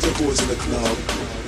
The boys in the club.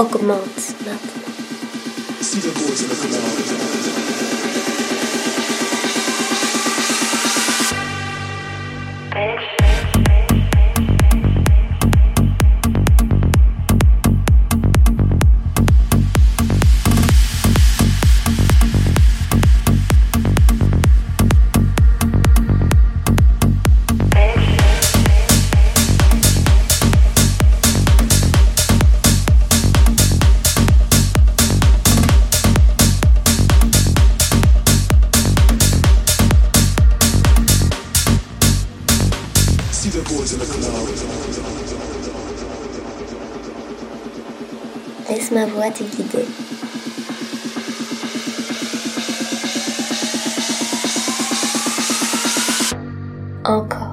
Plaisir augmente maintenant. Laisse ma Encore.